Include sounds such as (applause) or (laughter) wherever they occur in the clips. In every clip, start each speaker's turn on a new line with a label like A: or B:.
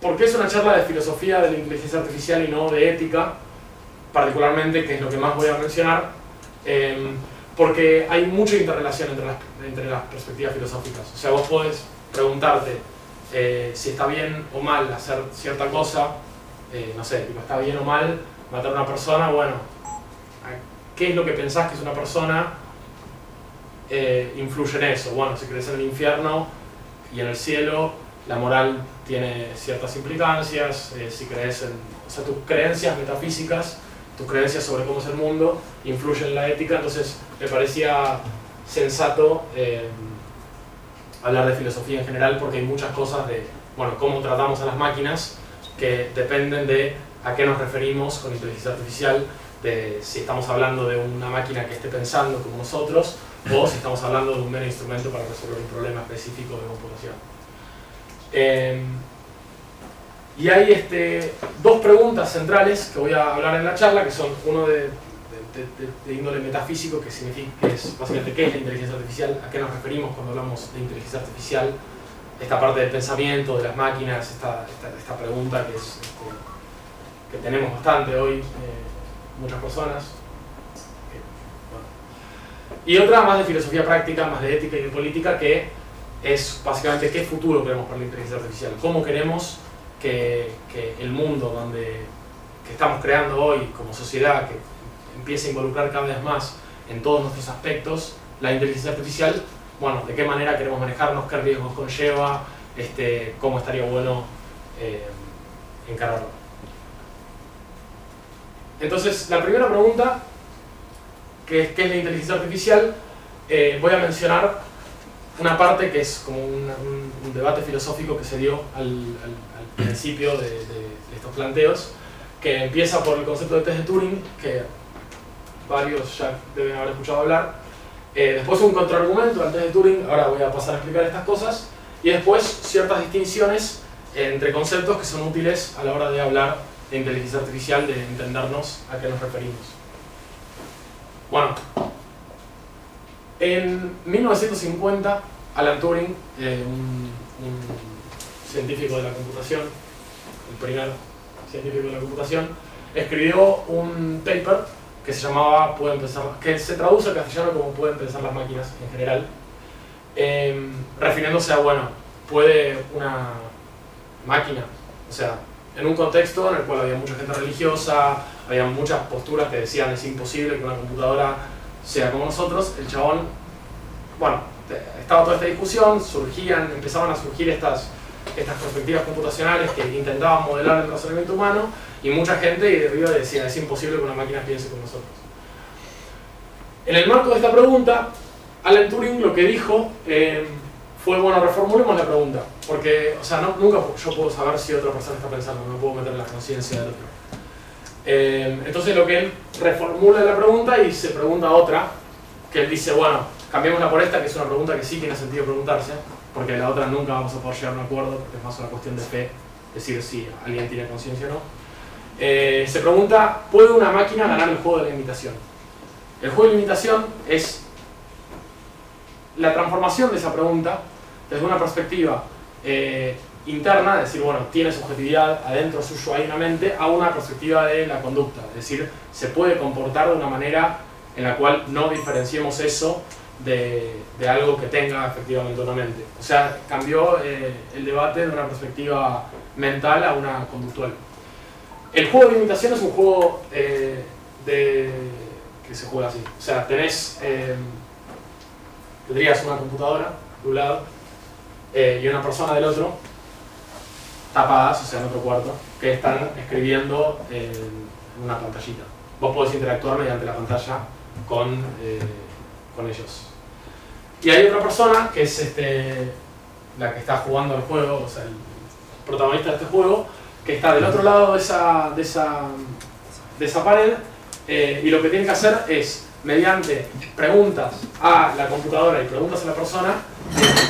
A: ¿por qué es una charla de filosofía de la inteligencia artificial y no de ética? Particularmente, que es lo que más voy a mencionar, em, porque hay mucha interrelación entre las, entre las perspectivas filosóficas. O sea, vos podés preguntarte eh, si está bien o mal hacer cierta cosa, eh, no sé, está bien o mal matar a una persona, bueno, ¿qué es lo que pensás que es una persona? Eh, influye en eso. Bueno, si crees en el infierno y en el cielo, la moral tiene ciertas implicancias, si crees en, o sea, tus creencias metafísicas, tus creencias sobre cómo es el mundo, influyen en la ética, entonces me parecía sensato hablar de filosofía en general porque hay muchas cosas de, bueno, cómo tratamos a las máquinas que dependen de a qué nos referimos con inteligencia artificial, de si estamos hablando de una máquina que esté pensando como nosotros o si estamos hablando de un mero instrumento para resolver un problema específico de computación. Em, y hay este, dos preguntas centrales que voy a hablar en la charla, que son uno de de, índole metafísico, que, significa, que es básicamente qué es la inteligencia artificial, a qué nos referimos cuando hablamos de inteligencia artificial, esta parte del pensamiento, de las máquinas, esta, esta, pregunta que, es, este, que tenemos bastante hoy, eh, muchas personas. Y otra más de filosofía práctica, más de ética y de política, que es básicamente qué futuro queremos para la inteligencia artificial, cómo queremos que, el mundo donde, que estamos creando hoy como sociedad, que empiece a involucrar cada vez más en todos nuestros aspectos la inteligencia artificial, bueno, de qué manera queremos manejarnos, qué riesgos conlleva, este, cómo estaría bueno eh, encararlo. Entonces, la primera pregunta, que es qué es la inteligencia artificial, eh, voy a mencionar una parte que es como un, debate filosófico que se dio al, principio de, de, estos planteos, que empieza por el concepto de test de Turing, que varios ya deben haber escuchado hablar. Eh, después un contraargumento antes de Turing, ahora voy a pasar a explicar estas cosas. Y después ciertas distinciones entre conceptos que son útiles a la hora de hablar de inteligencia artificial, de entendernos a qué nos referimos. Bueno, en 1950, Alan Turing, eh, un, científico de la computación, el primer científico de la computación, escribió un paper que se llamaba Pueden pensar, que se traduce al castellano como Pueden pensar las máquinas en general, em, refiriéndose a, bueno, puede una máquina, o sea, en un contexto en el cual había mucha gente religiosa, había muchas posturas que decían es imposible que una computadora sea como nosotros, el chabón, bueno, estaba toda esta discusión, surgían, empezaban a surgir estas, estas perspectivas computacionales que intentaban modelar el razonamiento humano, y mucha gente de arriba decía, es imposible que una máquina piense con nosotros. En el marco de esta pregunta, Alan Turing lo que dijo eh, fue, bueno, reformulemos la pregunta, porque, o sea, no, nunca yo puedo saber si otra persona está pensando, no puedo meter la conciencia del otro. Eh, entonces lo que él reformula la pregunta y se pregunta otra, que él dice, bueno, cambiémosla por esta, que es una pregunta que sí tiene sentido preguntarse, porque la otra nunca vamos a poder llegar a un acuerdo, porque es más una cuestión de fe, decir si alguien tiene conciencia o no. Eh, se pregunta, ¿puede una máquina ganar el juego de la imitación? El juego de la imitación es la transformación de esa pregunta desde una perspectiva eh, interna, es decir, bueno, tiene subjetividad adentro suyo, hay una mente, a una perspectiva de la conducta, es decir, se puede comportar de una manera en la cual no diferenciemos eso de, algo que tenga efectivamente una mente. O sea, cambió eh, el debate de una perspectiva mental a una conductual. El juego de imitación es un juego eh, de, que se juega así. O sea, tenés, eh, tendrías una computadora de un lado y una persona del otro, tapadas, o sea, en otro cuarto, que están escribiendo en una pantallita. Vos podés interactuar mediante la pantalla con, con ellos. Y hay otra persona que es este, la que está jugando el juego, o sea, el protagonista de este juego, que está del otro lado de esa, de esa, de esa pared eh, y lo que tiene que hacer es, mediante preguntas a la computadora y preguntas a la persona,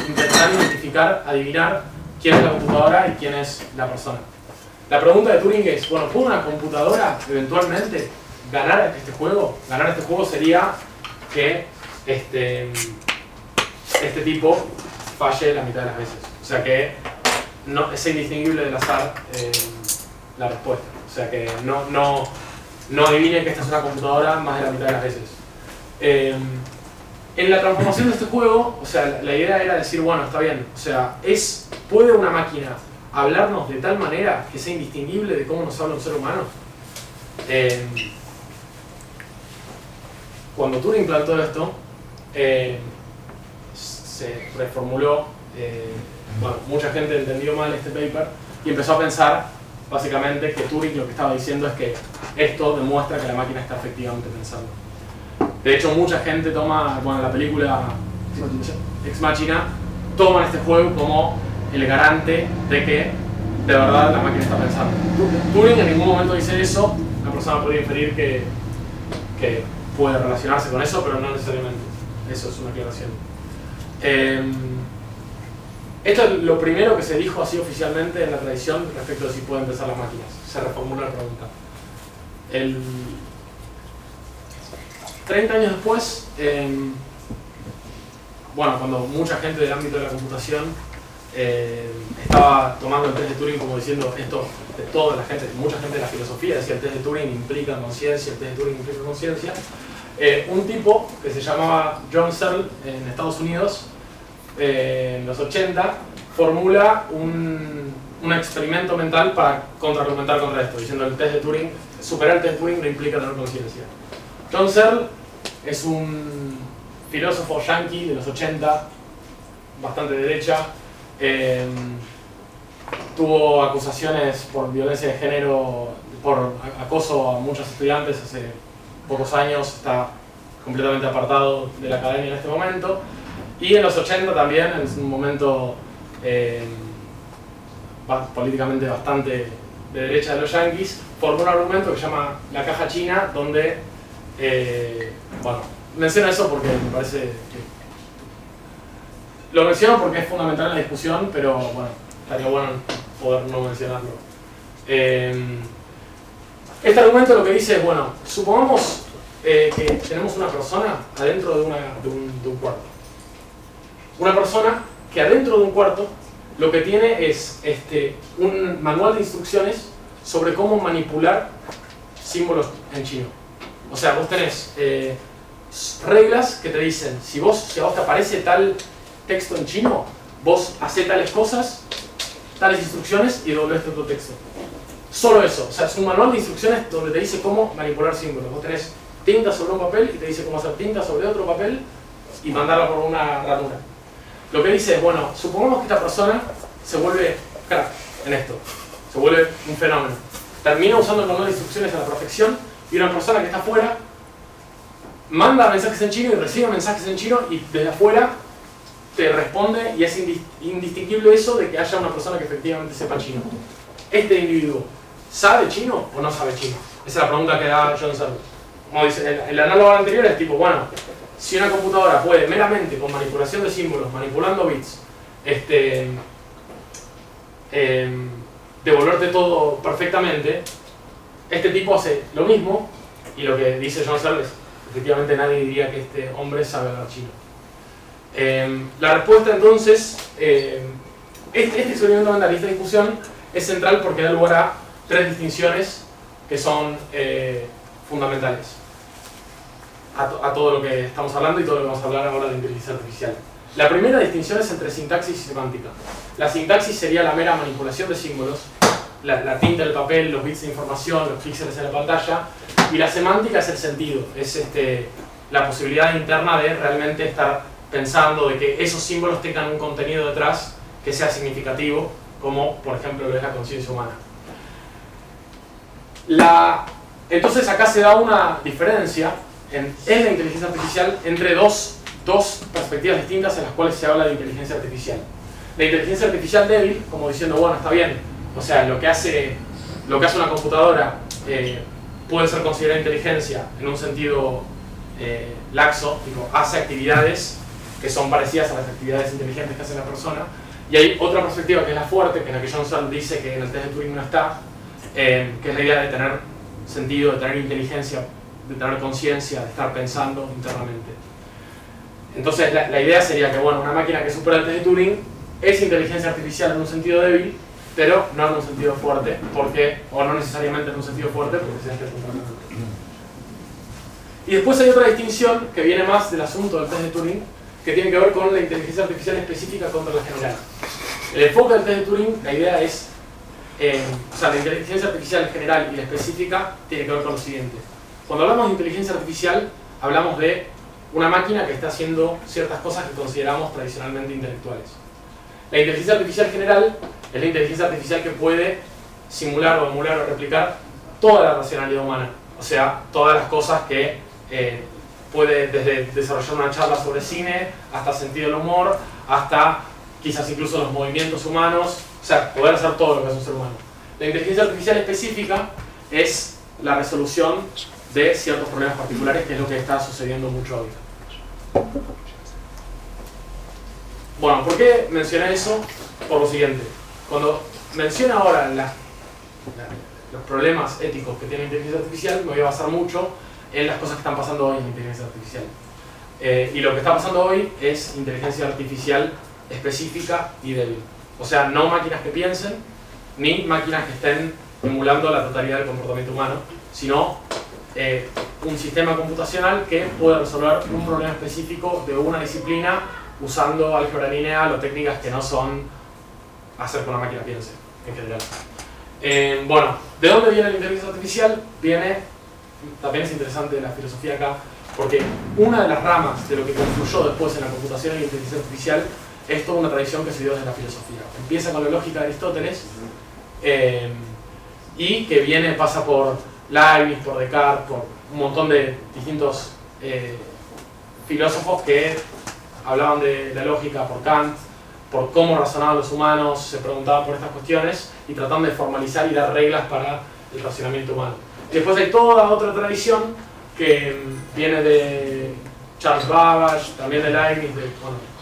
A: intentar identificar, adivinar quién es la computadora y quién es la persona. La pregunta de Turing es, bueno, ¿puede una computadora eventualmente ganar este juego? Ganar este juego sería que este, este tipo falle la mitad de las veces. O sea que no, es indistinguible del azar eh, la respuesta. O sea que no, no, no adivinen que esta es una computadora más de la mitad de las veces. Eh, en la transformación de este juego, o sea, la idea era decir, bueno, está bien, o sea, es, ¿puede una máquina hablarnos de tal manera que sea indistinguible de cómo nos habla un ser humano? Eh, cuando Turing plantó esto, eh, se reformuló, eh, bueno, mucha gente entendió mal este paper y empezó a pensar básicamente que Turing lo que estaba diciendo es que esto demuestra que la máquina está efectivamente pensando. De hecho, mucha gente toma, bueno, la película Ex Machina, toman este juego como el garante de que de verdad la máquina está pensando. Turing en ningún momento dice eso, la persona podría inferir que, que puede relacionarse con eso, pero no necesariamente. Eso es una aclaración. Em, esto es lo primero que se dijo así oficialmente en la tradición respecto de si pueden pensar las máquinas. Se reformula la pregunta. 30 años después, em, bueno, cuando mucha gente del ámbito de la computación eh, estaba tomando el test de Turing como diciendo esto de toda la gente, mucha gente de la filosofía decía el test de Turing implica conciencia, el test de Turing implica conciencia, eh, un tipo que se llamaba John Searle en Estados Unidos, eh, en los 80, formula un, un, experimento mental para contraargumentar contra esto, diciendo el test de Turing, superar el test de Turing no implica tener conciencia. John Searle es un filósofo yankee de los 80, bastante derecha, eh, tuvo acusaciones por violencia de género, por acoso a muchos estudiantes hace pocos años, está completamente apartado de la academia en este momento. Y en los 80 también, en un momento eh, políticamente bastante de derecha de los yankees, formó un argumento que se llama la caja china, donde, eh, bueno, menciono eso porque me parece que... Lo menciono porque es fundamental en la discusión, pero bueno, estaría bueno poder no mencionarlo. Eh, este argumento lo que dice es, bueno, supongamos eh, que tenemos una persona adentro de, un, cuarto. Una persona que adentro de un cuarto lo que tiene es este, un manual de instrucciones sobre cómo manipular símbolos en chino. O sea, vos tenés eh, reglas que te dicen, si, vos, si a vos te aparece tal texto en chino, vos haces tales cosas, tales instrucciones y doblés otro texto. Solo eso, o sea, es un manual de instrucciones donde te dice cómo manipular símbolos. Vos tenés tinta sobre un papel y te dice cómo hacer tinta sobre otro papel y mandarla por una ranura. Lo que dice es, bueno, supongamos que esta persona se vuelve crack en esto, se vuelve un fenómeno. Termina usando el manual de instrucciones a la perfección y una persona que está afuera manda mensajes en chino y recibe mensajes en chino y desde afuera te responde y es indistinguible eso de que haya una persona que efectivamente sepa chino. Este individuo ¿Sabe chino o no sabe chino? Esa es la pregunta que da John Searle. Como dice, el, análogo anterior es tipo, bueno, si una computadora puede meramente con manipulación de símbolos, manipulando bits, este, em, devolverte todo perfectamente, este tipo hace lo mismo y lo que dice John es, efectivamente nadie diría que este hombre sabe hablar chino. Em, la respuesta entonces, em, este, este experimento mental y esta discusión es central porque da lugar a tres distinciones que son eh, fundamentales a, todo lo que estamos hablando y todo lo que vamos a hablar ahora de inteligencia artificial. La primera distinción es entre sintaxis y semántica. La sintaxis sería la mera manipulación de símbolos, la, tinta del papel, los bits de información, los píxeles en la pantalla, y la semántica es el sentido, es este, la posibilidad interna de realmente estar pensando de que esos símbolos tengan un contenido detrás que sea significativo, como por ejemplo lo es la conciencia humana. La, entonces acá se da una diferencia en, la inteligencia artificial entre dos, dos perspectivas distintas en las cuales se habla de inteligencia artificial. La inteligencia artificial débil, como diciendo, bueno, está bien, o sea, lo que hace, lo que hace una computadora eh, puede ser considerada inteligencia en un sentido eh, laxo, digo, hace actividades que son parecidas a las actividades inteligentes que hace la persona, y hay otra perspectiva que es la fuerte, que en la que Johnson dice que en el test de Turing no está, eh, que es la idea de tener sentido, de tener inteligencia, de tener conciencia, de estar pensando internamente. Entonces la, idea sería que bueno, una máquina que supera el test de Turing es inteligencia artificial en un sentido débil, pero no en un sentido fuerte, porque, o no necesariamente en un sentido fuerte, porque se Y después hay otra distinción que viene más del asunto del test de Turing, que tiene que ver con la inteligencia artificial específica contra la general. El enfoque del test de Turing, la idea es, eh, o sea, la inteligencia artificial general y la específica tiene que ver con lo siguiente. Cuando hablamos de inteligencia artificial, hablamos de una máquina que está haciendo ciertas cosas que consideramos tradicionalmente intelectuales. La inteligencia artificial general es la inteligencia artificial que puede simular o emular o replicar toda la racionalidad humana, o sea, todas las cosas que eh, puede desde desarrollar una charla sobre cine, hasta sentido del humor, hasta quizás incluso los movimientos humanos, o sea, poder hacer todo lo que es un ser humano. La inteligencia artificial específica es la resolución de ciertos problemas particulares, que es lo que está sucediendo mucho hoy. Bueno, ¿por qué mencioné eso? Por lo siguiente. Cuando menciono ahora los problemas éticos que tiene la inteligencia artificial, me voy a basar mucho en las cosas que están pasando hoy en la inteligencia artificial. Eh, y lo que está pasando hoy es inteligencia artificial específica y débil. O sea, no máquinas que piensen, ni máquinas que estén emulando la totalidad del comportamiento humano, sino eh, un sistema computacional que puede resolver un problema específico de una disciplina usando álgebra lineal o técnicas que no son hacer que una máquina piense, en general. Eh, bueno, ¿de dónde viene la inteligencia artificial? Viene, también es interesante la filosofía acá, porque una de las ramas de lo que confluyó después en la computación y la inteligencia artificial es toda una tradición que se dio desde la filosofía. Empieza con la lógica de Aristóteles eh, y que viene, pasa por Leibniz, por Descartes, por un montón de distintos eh, filósofos que hablaban de la lógica, por Kant, por cómo razonaban los humanos, se preguntaban por estas cuestiones y trataban de formalizar y dar reglas para el razonamiento humano. después hay toda otra tradición que mm, viene de Charles Babbage, también de Leibniz, de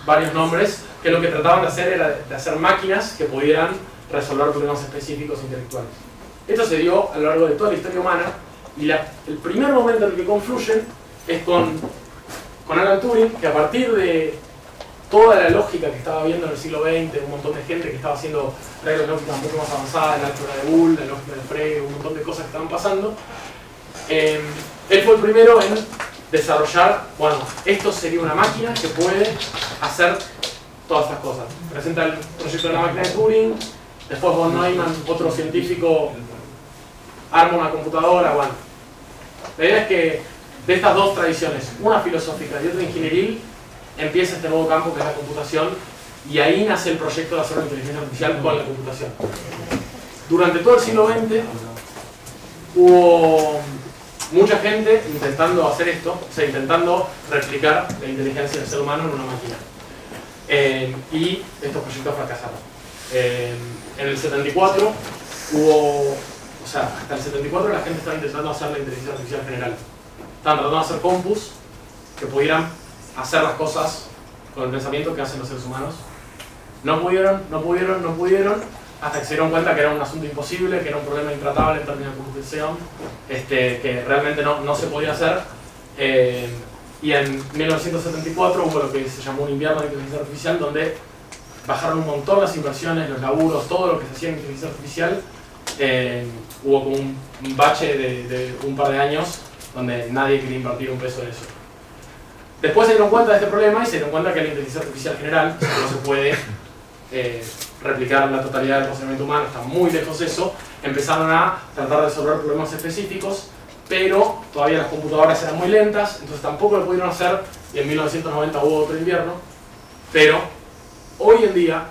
A: varios nombres, que lo que trataban de hacer era de hacer máquinas que pudieran resolver problemas específicos intelectuales. Esto se dio a lo largo de toda la historia humana y el primer momento en el que confluyen es con, con Alan Turing, que a partir de toda la lógica que estaba viendo en el siglo XX, un montón de gente que estaba haciendo reglas lógicas mucho más avanzadas, la álgebra de Boole, la lógica de Frege, un montón de cosas que estaban pasando, eh, él fue el primero en desarrollar, bueno, esto sería una máquina que puede hacer todas estas cosas. Presenta el proyecto de la máquina de Turing, después von Neumann, otro científico, arma una computadora, bueno. La idea es que de estas dos tradiciones, una filosófica y otra ingenieril, empieza este nuevo campo que es la computación y ahí nace el proyecto de hacer una inteligencia artificial con la computación. Durante todo el siglo XX hubo mucha gente intentando hacer esto, o sea, intentando replicar la inteligencia del ser humano en una máquina. Eh, y estos proyectos fracasaron. Eh, en el 74 hubo, o sea, hasta el 74 la gente estaba intentando hacer la inteligencia artificial general. Estaban tratando de hacer compus que pudieran hacer las cosas con el pensamiento que hacen los seres humanos. No pudieron, no pudieron, no pudieron, hasta que se dieron cuenta que era un asunto imposible, que era un problema intratable en términos de computación, este, que realmente no, no se podía hacer. Eh, y en 1974 hubo lo que se llamó un invierno de inteligencia artificial, donde bajaron un montón las inversiones, los laburos, todo lo que se hacía en inteligencia artificial. Eh, hubo como un, bache de un par de años donde nadie quería invertir un peso en eso. Después se dieron cuenta de este problema y se dieron cuenta que la inteligencia artificial general no se puede eh, replicar la totalidad del procedimiento humano, está muy lejos de eso. Empezaron a tratar de resolver problemas específicos, pero todavía las computadoras eran muy lentas, entonces tampoco lo pudieron hacer y en 1990 hubo otro invierno. Pero hoy en día,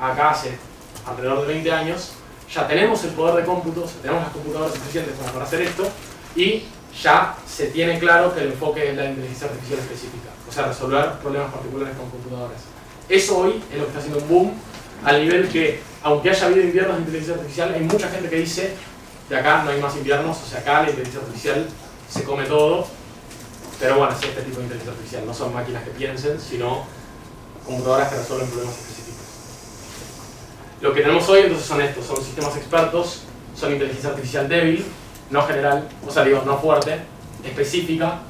A: acá hace alrededor de 20 años, ya tenemos el poder de cómputos, tenemos las computadoras suficientes para hacer esto y ya se tiene claro que el enfoque es la inteligencia artificial específica, o sea, resolver problemas particulares con computadoras. Eso hoy es lo que está haciendo un boom, al nivel que, aunque haya habido inviernos de inteligencia artificial, hay mucha gente que dice, de acá no hay más inviernos, o sea, acá la inteligencia artificial se come todo, pero bueno, es este tipo de inteligencia artificial, no son máquinas que piensen, sino computadoras que resuelven problemas específicos. Lo que tenemos hoy entonces son estos, son sistemas expertos, son inteligencia artificial débil, no general, o sea, digo, no fuerte, específica,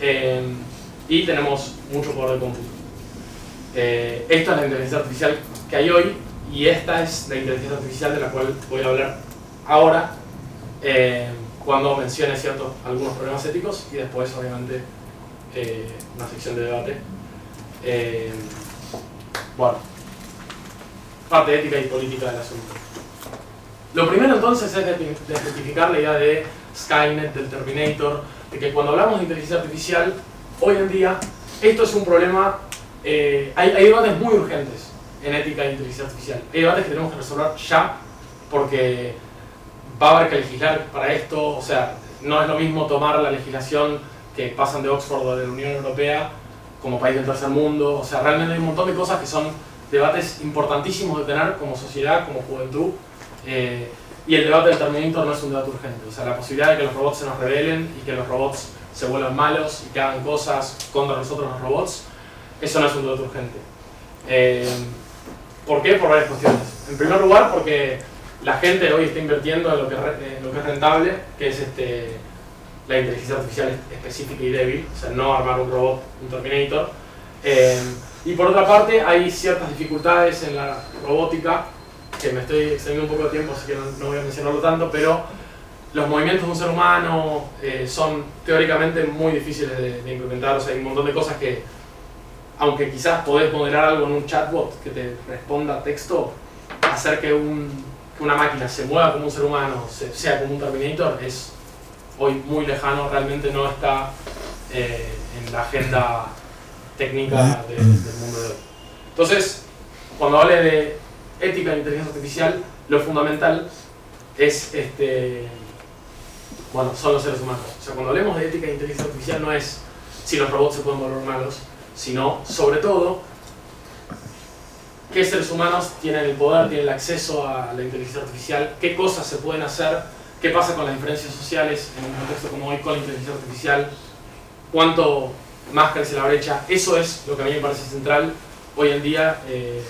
A: eh, y tenemos mucho poder de cómputo. Eh, esto es la inteligencia artificial que hay hoy, y esta es la inteligencia artificial de la cual voy a hablar ahora, eh, cuando mencione ciertos, algunos problemas éticos y después, obviamente, una sección de debate. Bueno, parte ética y política del asunto. Lo primero entonces es identificar la idea de Skynet, del Terminator, de que cuando hablamos de inteligencia artificial, hoy en día, esto es un problema, hay, hay debates muy urgentes en ética e inteligencia artificial. Hay debates que tenemos que resolver ya, porque va a haber que legislar para esto, o sea, no es lo mismo tomar la legislación que pasan de Oxford o de la Unión Europea como país del tercer mundo, o sea, realmente hay un montón de cosas que son debates importantísimos de tener como sociedad, como juventud, eh, y el debate del Terminator no es un debate urgente, o sea, la posibilidad de que los robots se nos rebelen y que los robots se vuelvan malos y que hagan cosas contra nosotros los robots, eso no es un debate urgente. Eh, ¿Por qué? Por varias cuestiones. En primer lugar, porque la gente hoy está invirtiendo en lo que, lo que es rentable, que es este, la inteligencia artificial específica y débil, o sea, no armar un robot, un Terminator. Eh, y por otra parte, hay ciertas dificultades en la robótica, que me estoy extendiendo un poco de tiempo, así que no, voy a mencionarlo tanto, pero los movimientos de un ser humano eh, son teóricamente muy difíciles de, de implementar, o sea, hay un montón de cosas que aunque quizás podés modelar algo en un chatbot que te responda texto, hacer que, una máquina se mueva como un ser humano, sea como un Terminator, es hoy muy lejano, realmente no está eh, en la agenda técnica del mundo de hoy. Entonces, cuando hable de ética de inteligencia artificial, lo fundamental es, este, bueno, son los seres humanos. O sea, cuando hablemos de ética de inteligencia artificial no es si los robots se pueden volver malos, sino sobre todo qué seres humanos tienen el poder, tienen el acceso a la inteligencia artificial, qué cosas se pueden hacer, qué pasa con las diferencias sociales en un contexto como hoy con la inteligencia artificial, cuánto más crece la brecha. Eso es lo que a mí me parece central hoy en día eh,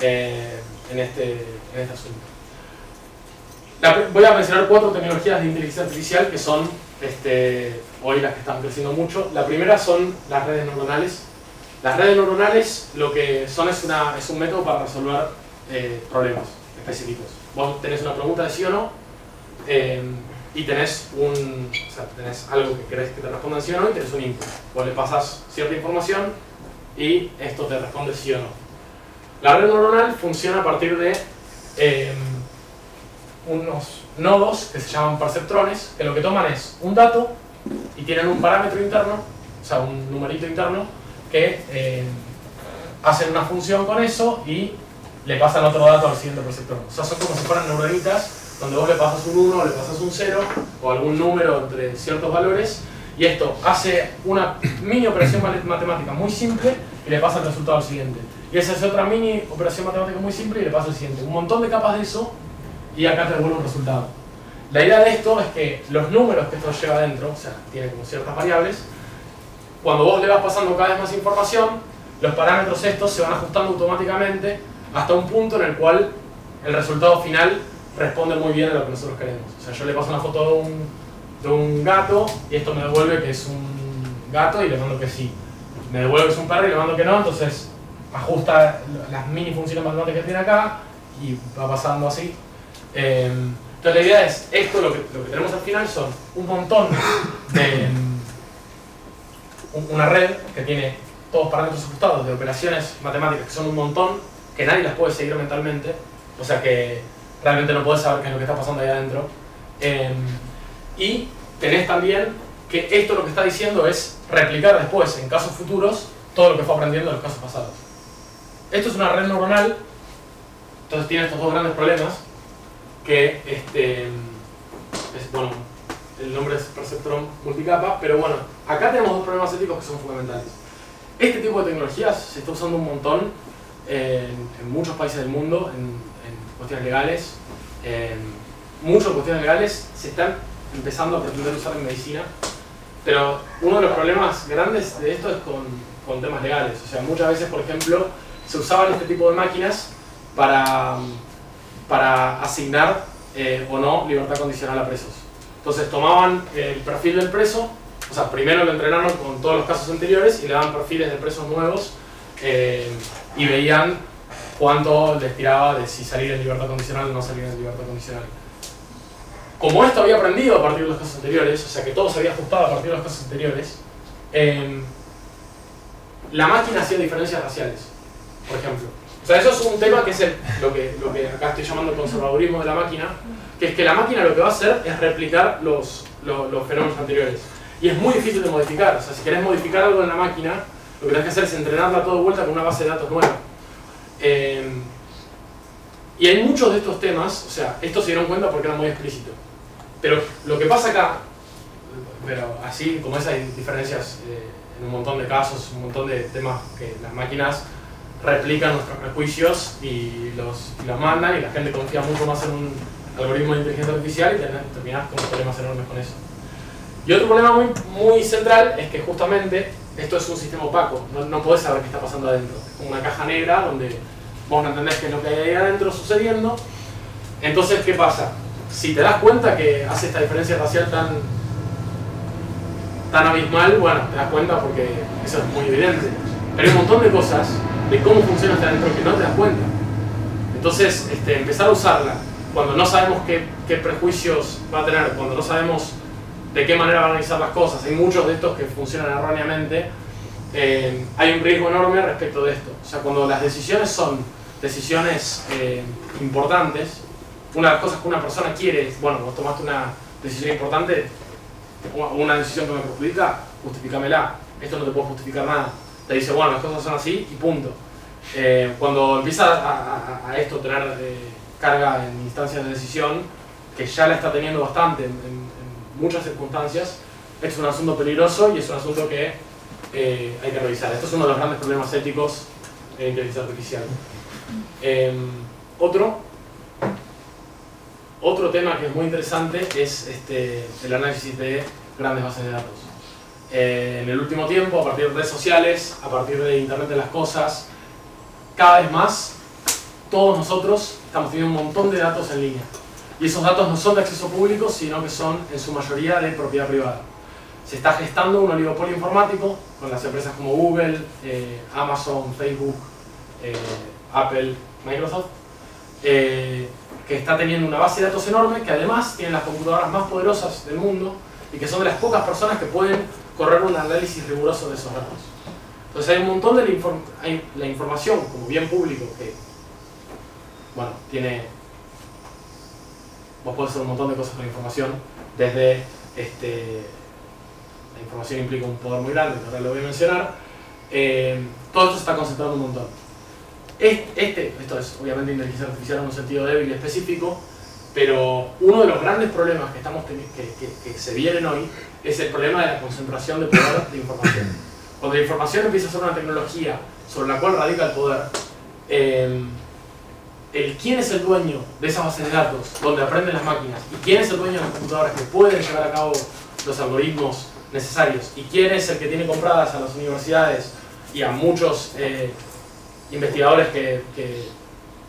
A: eh, este, en este asunto. voy a mencionar cuatro tecnologías de inteligencia artificial que son este, hoy las que están creciendo mucho. La primera son las redes neuronales, las redes neuronales lo que son es, un método para resolver eh, problemas específicos. Vos tenés una pregunta de sí o no em, y tenés, algo que querés que te responda sí o no y tenés un input. Vos le pasas cierta información y esto te responde sí o no. La red neuronal funciona a partir de em, unos nodos que se llaman perceptrones, que lo que toman es un dato y tienen un parámetro interno, o sea, un numerito interno, que eh, hacen una función con eso y le pasan otro dato al siguiente receptor. O sea, son como si fueran neuronitas, donde vos le pasas un 1, le pasas un 0 o algún número entre ciertos valores y esto hace una mini operación matemática muy simple y le pasa el resultado al siguiente. Y esa es otra mini operación matemática muy simple y le pasa al siguiente. Un montón de capas de eso y acá te devuelve un resultado. La idea de esto es que los números que esto lleva adentro, o sea, tiene como ciertas variables, cuando vos le vas pasando cada vez más información, los parámetros estos se van ajustando automáticamente hasta un punto en el cual el resultado final responde muy bien a lo que nosotros queremos. O sea, yo le paso una foto de un, de un gato y esto me devuelve que es un gato y le mando que sí. Me devuelve que es un perro y le mando que no, entonces ajusta las mini funciones matemáticas que tiene acá y va pasando así. Em, entonces la idea es, esto lo que, tenemos al final son un montón de una red que tiene todos parámetros ajustados de operaciones matemáticas que son un montón, que nadie las puede seguir mentalmente, o sea que realmente no puedes saber qué es lo que está pasando ahí adentro. Em, y tenés también que esto lo que está diciendo es replicar después en casos futuros todo lo que fue aprendiendo en los casos pasados. Esto es una red neuronal, entonces tiene estos dos grandes problemas, que este, es, bueno, el nombre es perceptrón multicapa, pero bueno, acá tenemos dos problemas éticos que son fundamentales. Este tipo de tecnologías se está usando un montón en, muchos países del mundo, en, cuestiones legales. muchas cuestiones legales se están empezando a pretender usar en medicina, pero uno de los problemas grandes de esto es con, con temas legales. O sea, muchas veces, por ejemplo, se usaban este tipo de máquinas para, para asignar eh, o no libertad condicional a presos. Entonces tomaban el perfil del preso, o sea, primero lo entrenaron con todos los casos anteriores y le daban perfiles de presos nuevos eh, y veían cuánto les tiraba de si salir en libertad condicional o no salir en libertad condicional. Como esto había aprendido a partir de los casos anteriores, o sea que todo se había ajustado a partir de los casos anteriores, em, la máquina hacía diferencias raciales, por ejemplo. O sea, eso es un tema que es lo, que, lo que acá estoy llamando el conservadurismo de la máquina, que es que la máquina lo que va a hacer es replicar los, los, fenómenos anteriores. Y es muy difícil de modificar. O sea, si querés modificar algo en la máquina, lo que tenés que hacer es entrenarla todo de vuelta con una base de datos nueva. Em, y hay muchos de estos temas, o sea, esto se dieron cuenta porque era muy explícito. Pero lo que pasa acá, pero así como esas diferencias eh, en un montón de casos, un montón de temas que las máquinas replican nuestros prejuicios y los, y los mandan y la gente confía mucho más en un algoritmo de inteligencia artificial y terminas con problemas enormes con eso. Y otro problema muy, muy central es que justamente esto es un sistema opaco, no, no saber qué está pasando adentro. Es como una caja negra donde vos no entendés qué es lo que hay ahí adentro sucediendo. Entonces, ¿qué pasa? Si te das cuenta que hace esta diferencia racial tan, tan abismal, bueno, te das cuenta porque eso es muy evidente. Pero hay un montón de cosas de cómo funciona este adentro que no te das cuenta. Entonces, este, empezar a usarla cuando no sabemos qué, qué, prejuicios va a tener, cuando no sabemos de qué manera van a analizar las cosas, hay muchos de estos que funcionan erróneamente, eh, hay un riesgo enorme respecto de esto. O sea, cuando las decisiones son decisiones eh, importantes, una de las cosas que una persona quiere es, bueno, vos tomaste una decisión importante, una decisión que me perjudica, justifícamela. Esto no te puedo justificar nada. Te dice, bueno, las cosas son así y punto. Eh, cuando empieza a, esto tener carga en instancias de decisión, que ya la está teniendo bastante en, muchas circunstancias, es un asunto peligroso y es un asunto que eh, hay que revisar. Esto es uno de los grandes problemas éticos en inteligencia artificial. Em, otro, otro tema que es muy interesante es este, el análisis de grandes bases de datos. Eh, en el último tiempo, a partir de redes sociales, a partir de Internet de las Cosas, cada vez más todos nosotros estamos teniendo un montón de datos en línea. Y esos datos no son de acceso público, sino que son en su mayoría de propiedad privada. Se está gestando un oligopolio informático con las empresas como Google, eh, Amazon, Facebook, eh, Apple, Microsoft, eh, que está teniendo una base de datos enorme, que además tienen las computadoras más poderosas del mundo y que son de las pocas personas que pueden correr un análisis riguroso de esos datos. Entonces hay un montón de la, la información como bien público que bueno, tiene, vos podés hacer un montón de cosas con la información, desde, este, la información implica un poder muy grande, que ahora lo voy a mencionar, eh, todo esto se está concentrando un montón. Este, esto es obviamente inteligencia artificial en un sentido débil y específico, pero uno de los grandes problemas que, estamos que, que, se vienen hoy es el problema de la concentración de poder de información. (coughs) Cuando la información empieza a ser una tecnología sobre la cual radica el poder, eh, el quién es el dueño de esa base de datos donde aprenden las máquinas y quién es el dueño de las computadoras que pueden llevar a cabo los algoritmos necesarios y quién es el que tiene compradas a las universidades y a muchos eh, investigadores que,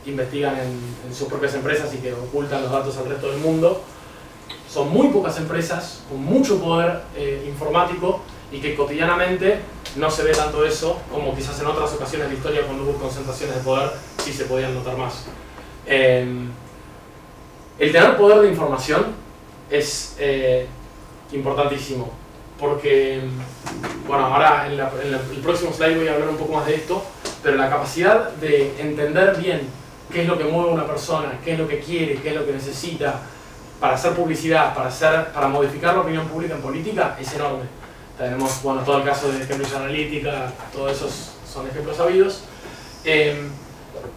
A: investigan en, sus propias empresas y que ocultan los datos al resto del mundo. Son muy pocas empresas con mucho poder eh, informático y que cotidianamente no se ve tanto eso como quizás en otras ocasiones de la historia cuando hubo concentraciones de poder sí se podían notar más. Em, el tener poder de información es eh, importantísimo porque, bueno, ahora en, el próximo slide voy a hablar un poco más de esto, pero la capacidad de entender bien qué es lo que mueve a una persona, qué es lo que quiere, qué es lo que necesita para hacer publicidad, para, hacer, para modificar la opinión pública en política es enorme tenemos bueno, todo el caso de Cambridge Analytica, todos esos son ejemplos sabidos. Em,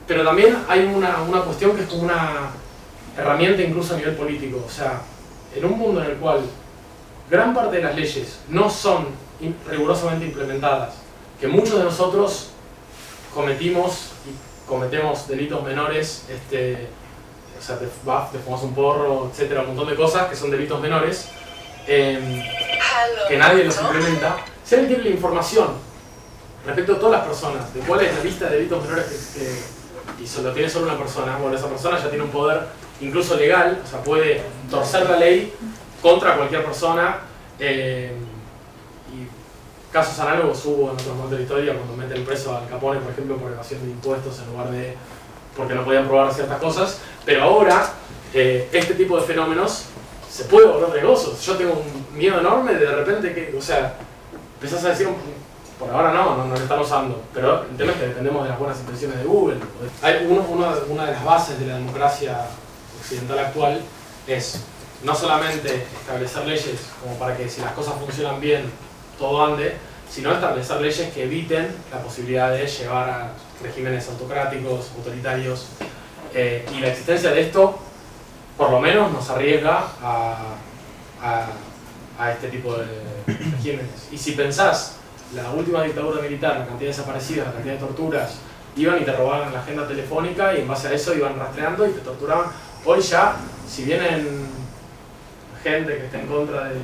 A: pero también hay una, una, cuestión que es como una herramienta incluso a nivel político. O sea, en un mundo en el cual gran parte de las leyes no son rigurosamente implementadas, que muchos de nosotros cometimos y cometemos delitos menores, este, o sea, te, te fumas un porro, etcétera, un montón de cosas que son delitos menores, eh, que nadie los implementa, si alguien tiene la información respecto a todas las personas, de cuál es la lista de delitos menores que, y solo tiene solo una persona, bueno, esa persona ya tiene un poder incluso legal, o sea, puede torcer la ley contra cualquier persona. Eh, y casos análogos hubo en otros momentos de la historia cuando meten preso al Capone, por ejemplo, por evasión de impuestos en lugar de porque no podían probar ciertas cosas, pero ahora eh, este tipo de fenómenos se puede volver riesgosos. Yo tengo un miedo enorme de de repente que, o sea, empezás a decir, por ahora no, no, no lo están usando, pero el tema es que dependemos de las buenas intenciones de Google. Hay uno, una de las bases de la democracia occidental actual es no solamente establecer leyes como para que si las cosas funcionan bien todo ande, sino establecer leyes que eviten la posibilidad de llevar a regímenes autocráticos, autoritarios. Eh, y la existencia de esto, por lo menos, nos arriesga a, a, este tipo de regímenes. Y si pensás, la última dictadura militar, la cantidad de desaparecidas, la cantidad de torturas, iban y te robaban la agenda telefónica y en base a eso iban rastreando y te torturaban. Hoy ya, si vienen gente que está en contra de,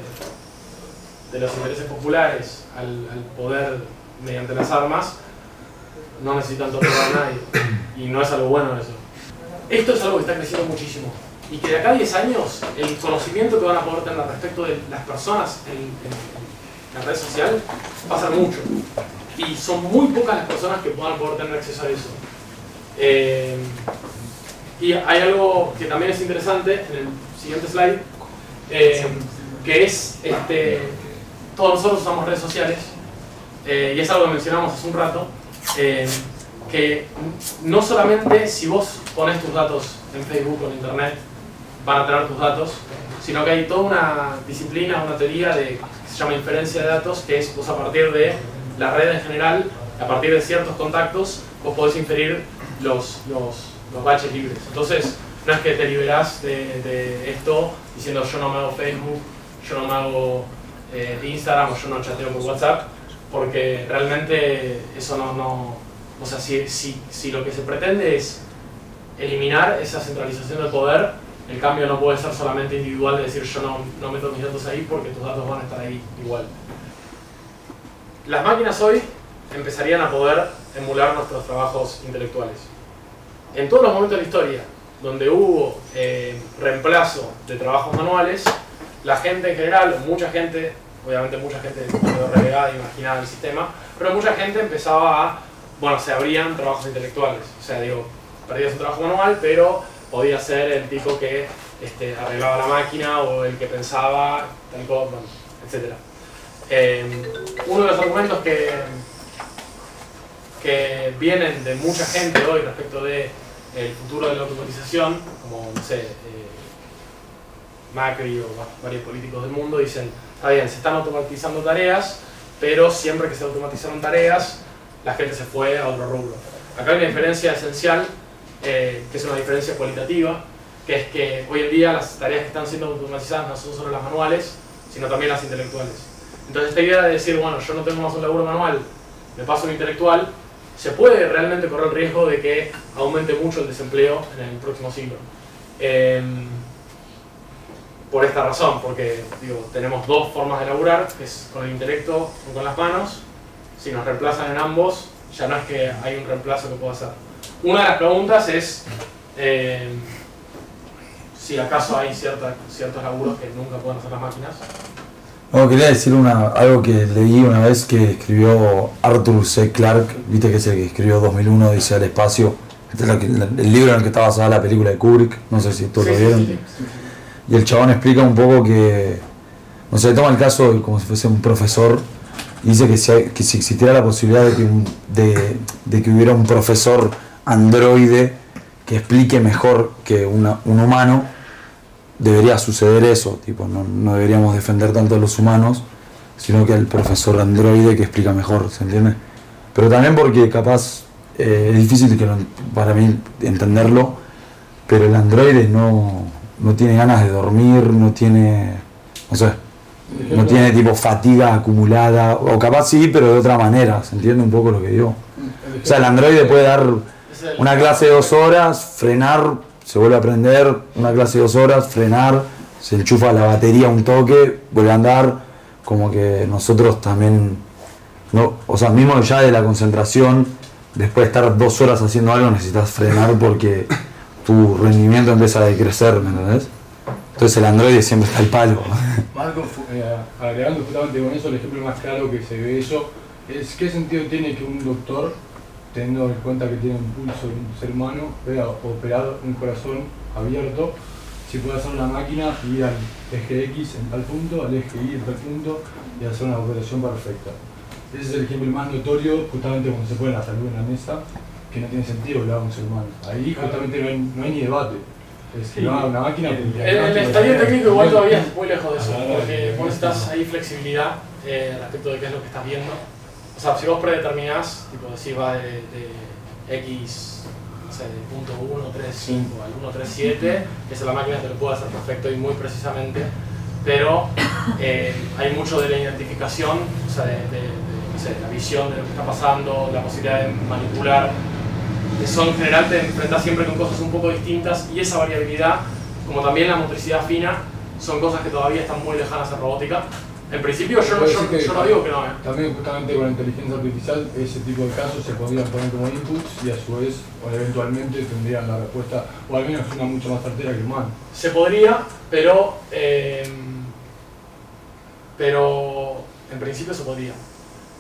A: de los intereses populares al, poder mediante las armas, no necesitan torturar a nadie. Y no es algo bueno eso. Esto es algo que está creciendo muchísimo. Y que de acá a 10 años, el conocimiento que van a poder tener respecto de las personas en, en la red social va a ser mucho. Y son muy pocas las personas que puedan poder tener acceso a eso. Eh, y hay algo que también es interesante en el siguiente slide, eh, que es, este, todos nosotros usamos redes sociales, eh, y es algo que mencionamos hace un rato, eh, que no solamente si vos pones tus datos en Facebook o en Internet, van a tener tus datos, sino que hay toda una disciplina, una teoría de, que se llama inferencia de datos, que es vos a partir de la red en general, a partir de ciertos contactos, vos podés inferir los, los, los baches libres. Entonces, no es que te liberás de, de, esto diciendo yo no me hago Facebook, yo no me hago eh, Instagram o yo no chateo por WhatsApp, porque realmente eso no, no o sea, si, si, si lo que se pretende es eliminar esa centralización del poder, el cambio no puede ser solamente individual de decir yo no, no meto mis datos ahí porque tus datos van a estar ahí igual. Las máquinas hoy empezarían a poder emular nuestros trabajos intelectuales. En todos los momentos de la historia donde hubo eh, reemplazo de trabajos manuales, la gente en general, mucha gente, obviamente mucha gente quedó relegada y imaginada el sistema, pero mucha gente empezaba a, bueno, se abrían trabajos intelectuales. O sea, digo, perdías un trabajo manual, pero podía ser el tipo que este, arreglaba la máquina o el que pensaba, tal cosa, bueno, etc. Eh, uno de los argumentos que, que vienen de mucha gente hoy respecto de futuro de la automatización, como, no sé, eh, Macri o varios políticos del mundo dicen, está bien, se están automatizando tareas, pero siempre que se automatizaron tareas, la gente se fue a otro rubro. Acá hay una diferencia esencial, eh, que es una diferencia cualitativa, que es que hoy en día las tareas que están siendo automatizadas no son solo las manuales, sino también las intelectuales. Entonces esta idea de decir, bueno, yo no tengo más un laburo manual, me paso un intelectual, se puede realmente correr el riesgo de que aumente mucho el desempleo en el próximo siglo. Eh, por esta razón, porque digo, tenemos dos formas de laburar, que es con el intelecto o con las manos. Si nos reemplazan en ambos, ya no es que hay un reemplazo que pueda hacer. Una de las preguntas es eh, si acaso hay cierta, ciertos laburos que nunca pueden hacer las máquinas.
B: No, quería decir una, algo que leí una vez que escribió Arthur C. Clarke, viste que es el que escribió 2001, dice al espacio, este es el libro en el que está basada la película de Kubrick, no sé si todos
A: Sí,
B: lo vieron.
A: sí, sí.
B: Y el chabón explica un poco que, no sé, toma el caso como si fuese un profesor dice que si, hay- que si existiera la posibilidad de que, hubiera un profesor androide que explique mejor que una- un humano, debería suceder eso, tipo, no, no deberíamos defender tanto a los humanos, sino que al profesor androide que explica mejor, ¿se entiende? Pero también porque capaz eh, es difícil que lo- para mí entenderlo, pero el androide no, no tiene ganas de dormir, no tiene, no sé, no tiene tipo fatiga acumulada, o capaz sí, pero de otra manera, ¿se entiende un poco lo que digo? O sea, el androide puede dar una clase de dos horas, frenar, se vuelve a prender, una clase de dos horas, frenar, se enchufa la batería un toque, vuelve a andar, como que nosotros también, no, o sea, mismo ya de la concentración, después de estar dos horas haciendo algo necesitas frenar porque tu rendimiento empieza a decrecer, ¿me entendés? Entonces el androide siempre está al palo. (laughs)
C: Marco, eh, agregando justamente con eso, el ejemplo más claro que se ve eso es qué sentido tiene que un doctor teniendo en cuenta que tiene un pulso de un ser humano, puede operar un corazón abierto, si puede hacer una máquina ir al eje X en tal punto, al eje Y en tal punto y hacer una operación perfecta. Ese es el ejemplo más notorio, justamente cuando se pone la salud en la mesa, que no tiene sentido que lo haga un ser humano. Ahí justamente no hay, no hay ni debate. Es que lo haga una máquina.
A: El, el estadio técnico igual todavía es muy lejos de eso, porque vos necesitas ahí flexibilidad eh, respecto de qué es lo que estás viendo. O sea, si vos predeterminás, tipo decís va de, de X, no sé, de punto 135 al 137, que es la máquina te lo puede hacer perfecto y muy precisamente, pero eh, hay mucho de la identificación, o sea, de, no sé, la visión de lo que está pasando, la posibilidad de manipular. Eso en general te enfrentas siempre con cosas un poco distintas y esa variabilidad, como también la motricidad fina, son cosas que todavía están muy lejanas en robótica en principio yo, no, yo, yo no digo que no. ¿eh?
C: También justamente con la inteligencia artificial ese tipo de casos se podrían poner como inputs y a su vez o eventualmente tendrían la respuesta o al menos una mucho más certera que el humano.
A: Se podría, pero eh, pero en principio se podría.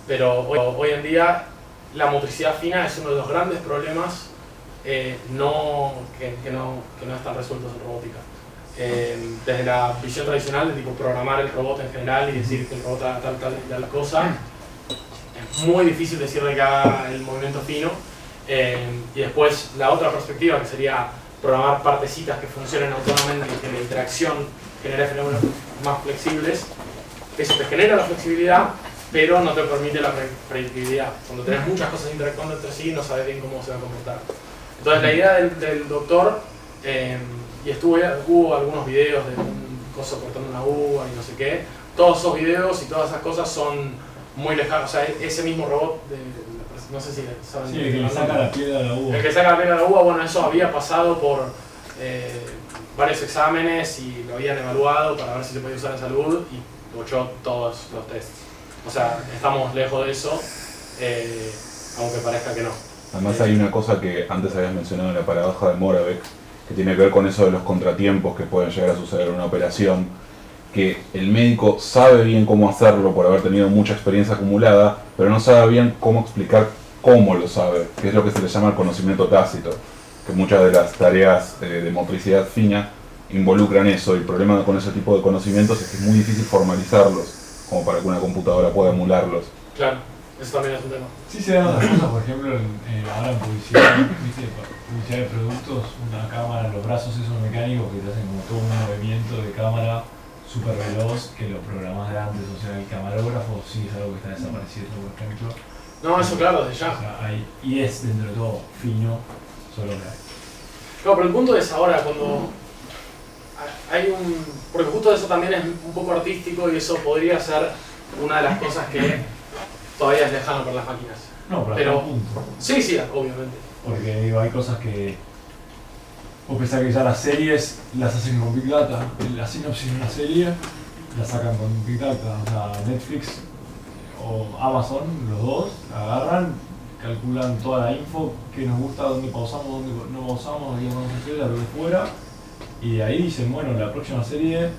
A: Pero hoy, hoy, en día la motricidad fina es uno de los grandes problemas eh, no, que, que, no, que no están resueltos en robótica. Eh, desde la visión tradicional de tipo programar el robot en general y decir que el robot haga tal, tal, tal cosa, es muy difícil decirle que haga el movimiento fino. Eh, y después la otra perspectiva que sería programar partecitas que funcionen autónomamente y que la interacción genere fenómenos más flexibles, eso te genera la flexibilidad, pero no te permite la predictibilidad. Cuando tenés muchas cosas interactuando entre sí, no sabes bien cómo se va a comportar. Entonces la idea del, del doctor eh, y estuvo, hubo algunos videos de un coso cortando una uva y no sé qué. Todos esos videos y todas esas cosas son muy lejanos. O sea, ese mismo robot, de, no sé si
D: saben. Sí, el que le saca la piedra a la uva.
A: El que saca la piedra a la uva, bueno, eso había pasado por eh, varios exámenes y lo habían evaluado para ver si se podía usar en salud y bochó todos los tests. O sea, estamos lejos de eso, eh, aunque parezca que no.
E: Además hay una cosa que antes habías mencionado en la paradoja de Moravec, que tiene que ver con eso de los contratiempos que pueden llegar a suceder en una operación, que el médico sabe bien cómo hacerlo por haber tenido mucha experiencia acumulada, pero no sabe bien cómo explicar cómo lo sabe, que es lo que se le llama el conocimiento tácito, que muchas de las tareas eh, de motricidad fina involucran eso. Y el problema con ese tipo de conocimientos es que es muy difícil formalizarlos, como para que una computadora pueda emularlos.
A: Claro, eso también es un tema.
D: Sí se dan otras cosas, por ejemplo, en, ahora en publicidad, ¿viste? publicidad de productos, una cámara, los brazos esos mecánicos que te hacen como todo un movimiento de cámara súper veloz que lo programas de antes, o sea, el camarógrafo sí es algo que está desapareciendo, por ejemplo.
A: No, eso claro, desde ya.
D: O sea, hay, y es dentro de todo fino, solo que hay.
A: Claro, pero el punto es ahora, cuando hay un... Porque justo eso también es un poco artístico y eso podría ser una de las cosas que todavía es lejano para las máquinas.
D: No, pero,
A: Pero-
D: punto.
A: Sí, sí, obviamente.
D: Porque digo, hay cosas que. Vos pensás que ya las series las hacen con Big Data. La sinopsis de una serie la sacan con Big Data. O sea, Netflix o Amazon, los dos, agarran, calculan toda la info, qué nos gusta, dónde pausamos, dónde no pausamos, qué vamos a hacer, a lo de fuera. Y ahí dicen, bueno, la próxima serie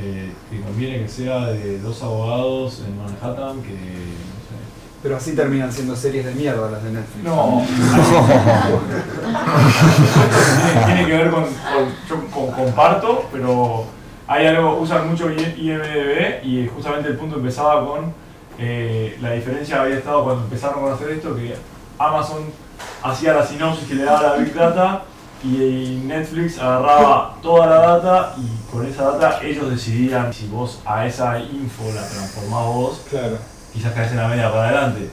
D: eh, te conviene que sea de dos abogados en Manhattan que, no sé,
F: Pero así terminan siendo series de mierda las de Netflix.
D: no. tiene, tiene que ver con, con- yo con- comparto, pero hay algo, usan mucho IMDB y justamente el punto empezaba con eh, la diferencia había estado cuando empezaron a hacer esto que Amazon hacía la sinopsis que le daba la Big Data y Netflix agarraba toda la data y con esa data ellos decidían si vos a esa info la transformás vos
F: Claro.
D: quizás caes en la media para adelante.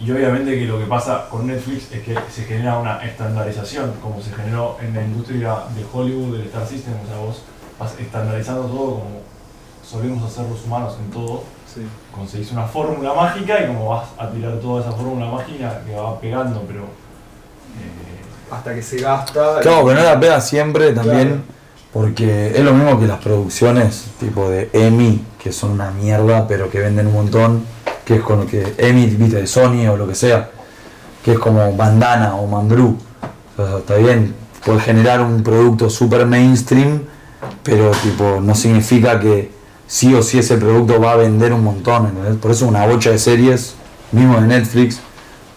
D: Y obviamente que lo que pasa con Netflix es que se genera una estandarización, como se generó en la industria de Hollywood, del Star System, o sea, vos vas estandarizando todo como solemos hacer los humanos en todo,
F: Sí.
D: conseguís una fórmula mágica y como vas a tirar toda esa fórmula mágica que va pegando, pero... eh,
F: Hasta que se gasta.
B: Claro, pero no la pega siempre también, porque es lo mismo que las producciones tipo de EMI, que son una mierda, pero que venden un montón, que es con lo que EMI, viste, de Sony o lo que sea, que es como Bandana o sea, está bien, puede generar un producto super mainstream, pero tipo no significa que sí o sí ese producto va a vender un montón, ¿entendés? Por eso una bocha de series, mismo de Netflix,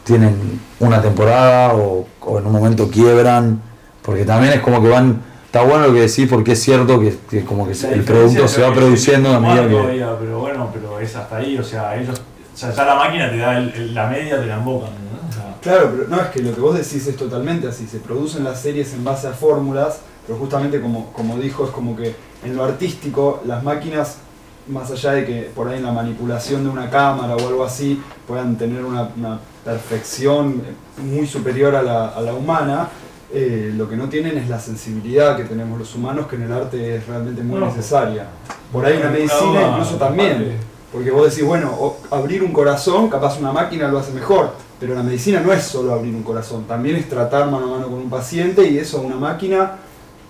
B: tienen una temporada o, o en un momento quiebran, porque también es como que van, está bueno lo que decís porque es cierto que, que como que
D: La
B: el producto se va produciendo a medida
D: Marco
B: que...
D: pero bueno, pero es hasta ahí, o sea, ellos, o sea, ya la máquina te da el- el- la media, te la embocan, ¿no? O sea,
F: Claro, pero no es que lo que vos decís es totalmente así. Se producen las series en base a fórmulas, pero justamente como, como dijo, es como que en lo artístico las máquinas, más allá de que por ahí en la manipulación de una cámara o algo así puedan tener una, una perfección muy superior a la, a la humana, eh, lo que no tienen es la sensibilidad que tenemos los humanos, que en el arte es realmente muy
D: No.
F: necesaria. Por ahí una medicina incluso también. Porque vos decís, bueno, o- abrir un corazón, capaz una máquina lo hace mejor, pero la medicina no es solo abrir un corazón, también es tratar mano a mano con un paciente y eso una máquina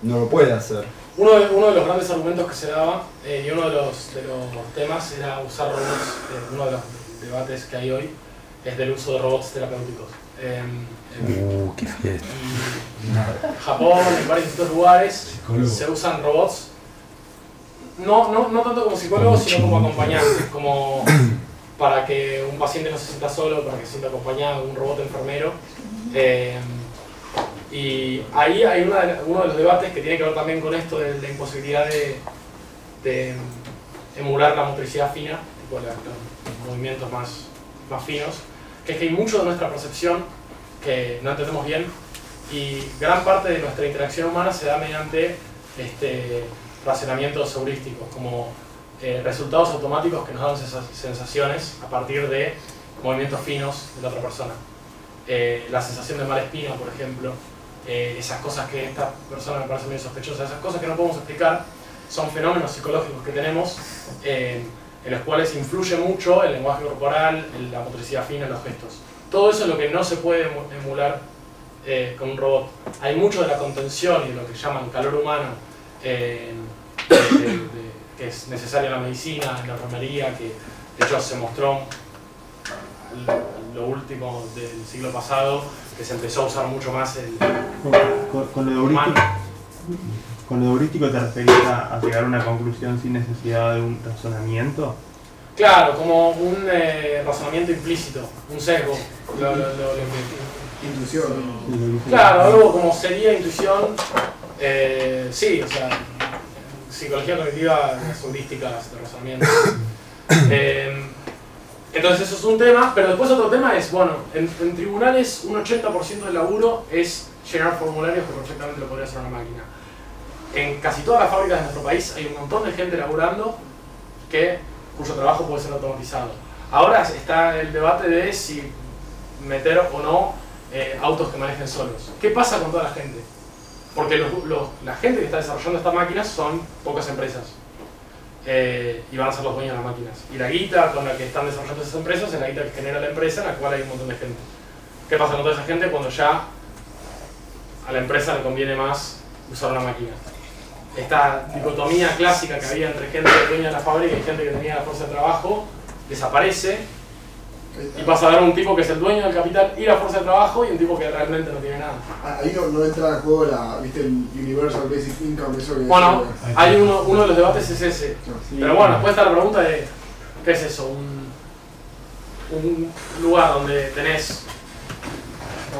F: no lo puede hacer.
A: Uno de, uno de los grandes argumentos que se daba eh, y uno de los, de los temas era usar robots. eh, uno de los debates que hay hoy es del uso de robots terapéuticos. En- en-
B: Uh, qué fiesta.
A: en Japón, en varios otros lugares,
D: Psicólogo.
A: se usan robots. No, no, no tanto como psicólogos, sino como acompañantes, como para que un paciente no se sienta solo, para que se sienta acompañado, un robot enfermero. Eh, y ahí hay una uno de los debates que tiene que ver también con esto de la imposibilidad de, de emular la motricidad fina, tipo la- los movimientos más, más finos, que es que hay mucho de nuestra percepción que no entendemos bien y gran parte de nuestra interacción humana se da mediante este, razonamientos heurísticos, como eh, resultados automáticos que nos dan sensa- sensaciones a partir de movimientos finos de la otra persona. Eh, la sensación de mala espina, por ejemplo, eh, esas cosas que esta persona me parece medio sospechosa, esas cosas que no podemos explicar, son fenómenos psicológicos que tenemos eh, en los cuales influye mucho el lenguaje corporal, el- la motricidad fina, los gestos. Todo eso es lo que no se puede emu- emular eh, con un robot. Hay mucho de la contención y de lo que llaman calor humano eh, de- de- de- que es necesario en la medicina, en la enfermería, que de hecho se mostró lo último del siglo pasado, que se empezó a usar mucho más el
G: Con, con- de
A: humano.
G: Con lo heurístico te referís a, a llegar a una conclusión sin necesidad de un razonamiento.
A: Claro, como un eh, razonamiento implícito, un sesgo. Lo- lo- lo- lo-
H: Intuición.
A: Claro, algo como sería intuición, eh, sí, o sea, psicología cognitiva, las heurísticas de razonamiento. (coughs) Eh, entonces eso es un tema, pero después otro tema es, bueno, en, en tribunales un 80% del laburo es llenar formularios que perfectamente lo podría hacer una máquina. En casi todas las fábricas de nuestro país hay un montón de gente laburando que, cuyo trabajo puede ser automatizado. Ahora está el debate de si meter o no eh, autos que manejen solos. ¿Qué pasa con toda la gente? Porque los- los- la gente que está desarrollando estas máquinas son pocas empresas. Eh, y van a ser los dueños de las máquinas. Y la guita con la que están desarrollando esas empresas es la guita que genera la empresa en la cual hay un montón de gente. ¿Qué pasa con toda esa gente cuando ya a la empresa le conviene más usar una máquina? Esta dicotomía clásica que había entre gente dueña de la fábrica y gente que tenía la fuerza de trabajo desaparece y pasa a dar un tipo que es el dueño del capital y la fuerza de trabajo y un tipo que realmente no tiene nada.
H: Ah, Ahí no, no entra en juego la, viste, el Universal Basic Income, eso que
A: Bueno, hay uno, uno de los debates es ese. Pero bueno, después está la pregunta de ¿qué es eso? Un, un lugar donde tenés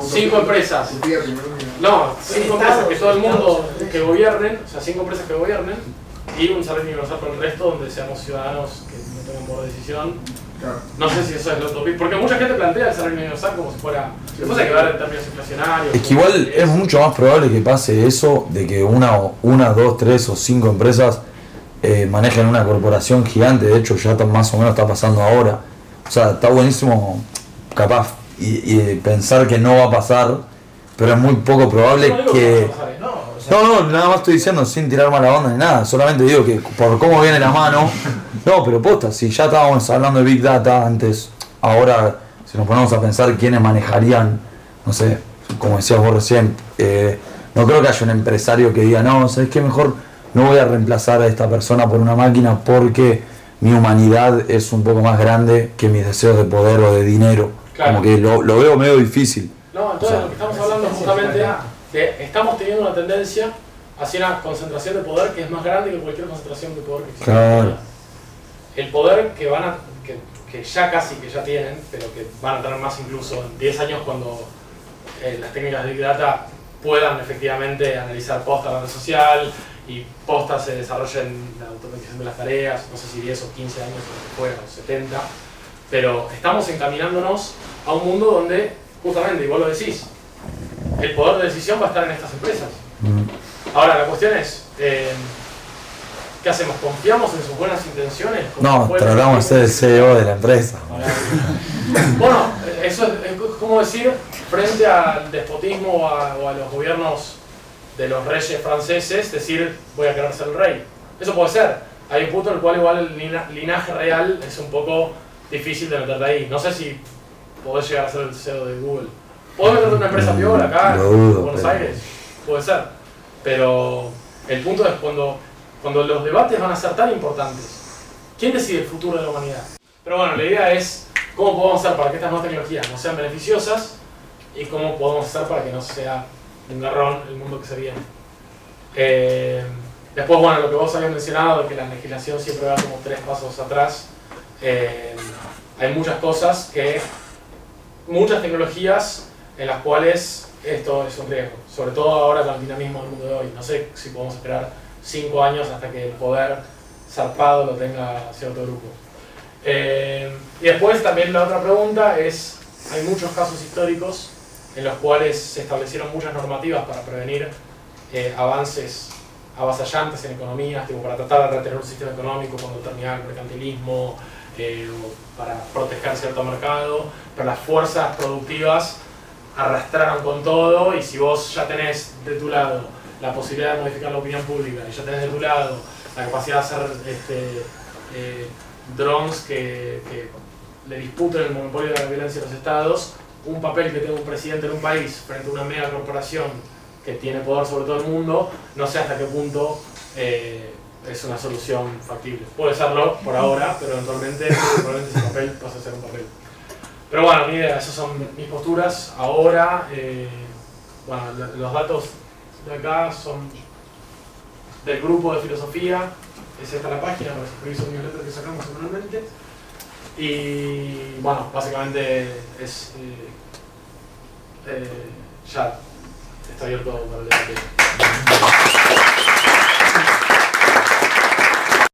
A: cinco empresas.
H: ¿no?
A: Cinco empresas que todo el mundo que gobiernen, o sea, cinco empresas que gobiernen y un salario universal por el resto donde seamos ciudadanos que no tengan de decisión. No sé si eso es lo utopía, porque mucha gente plantea el salario universal como si fuera. Después hay que ver en términos inflacionarios.
B: Es que igual es mucho más probable que pase eso de que una, o- una dos, tres o cinco empresas eh, manejen una corporación gigante. De hecho, ya está- más o menos está pasando ahora. O sea, está buenísimo, capaz, y, y pensar que no va a pasar, pero es muy poco probable
A: No
B: que.
A: ¿eh? No,
B: no, nada más estoy diciendo sin tirar mala onda ni nada, solamente digo que por cómo viene la mano, (laughs) no, pero posta, si ya estábamos hablando de Big Data antes, ahora si nos ponemos a pensar quiénes manejarían, no sé, como decías vos recién, eh, no creo que haya un empresario que diga, no, ¿sabes qué? Mejor no voy a reemplazar a esta persona por una máquina porque mi humanidad es un poco más grande que mis deseos de poder o de dinero.
A: Claro.
B: Como que lo, lo veo medio difícil.
A: No, entonces
B: O sea,
A: lo que estamos hablando es justamente que estamos teniendo una tendencia hacia una concentración de poder que es más grande que cualquier concentración de poder que existe.
B: Claro.
A: El poder que van a, que que ya casi que ya tienen, pero que van a tener más incluso en 10 años cuando eh, las técnicas de Big Data puedan efectivamente analizar posta la red social y posta se desarrollen la automatización de las tareas, no sé si 10 o 15 años o lo que fuera, o 70, pero estamos encaminándonos a un mundo donde, justamente, y vos lo decís, el poder de decisión va a estar en estas empresas. Ahora, la cuestión es, eh, ¿qué hacemos? ¿Confiamos en sus buenas intenciones?
B: No, tratamos de ser el CEO de la empresa. (laughs)
A: Bueno, eso es, es como decir, frente al despotismo o a, o a los gobiernos de los reyes franceses, decir, voy a querer ser el rey. Eso puede ser. Hay un punto en el cual igual el lina- linaje real es un poco difícil de meterte ahí. No sé si podés llegar a ser el CEO de Google. ¿Podés meterte una empresa piola acá
B: Lo
A: en Buenos
B: pero-
A: Aires? Puede ser. Pero el punto es cuando, cuando los debates van a ser tan importantes, ¿quién decide el futuro de la humanidad? Pero bueno, la idea es cómo podemos hacer para que estas nuevas tecnologías no sean beneficiosas y cómo podemos hacer para que no sea un garrón el mundo que se viene. Eh, después, bueno, lo que vos habías mencionado de que la legislación siempre va como tres pasos atrás, eh, hay muchas cosas que, muchas tecnologías en las cuales esto es un riesgo, sobre todo ahora con el dinamismo del mundo de hoy. No sé si podemos esperar cinco años hasta que el poder zarpado lo tenga cierto grupo. Eh, y después también la otra pregunta es, hay muchos casos históricos en los cuales se establecieron muchas normativas para prevenir eh, avances avasallantes en economías, tipo para tratar de retener un sistema económico cuando terminaba el mercantilismo, eh, para proteger cierto mercado, pero las fuerzas productivas arrastraron con todo y si vos ya tenés de tu lado la posibilidad de modificar la opinión pública y ya tenés de tu lado la capacidad de hacer este, eh, drones que, que le disputen el monopolio de la violencia a los estados, un papel que tenga un presidente en un país frente a una mega corporación que tiene poder sobre todo el mundo, no sé hasta qué punto eh, es una solución factible. Puede serlo por ahora, pero eventualmente ese papel pasa a ser un papel. Pero bueno, mi idea, esas son mis posturas. Ahora, eh, bueno, lo- los datos de acá son del grupo de filosofía. Es esta la página para suscribirse a newsletter que sacamos semanalmente. Y bueno, básicamente es. eh, eh, ya está abierto para el debate.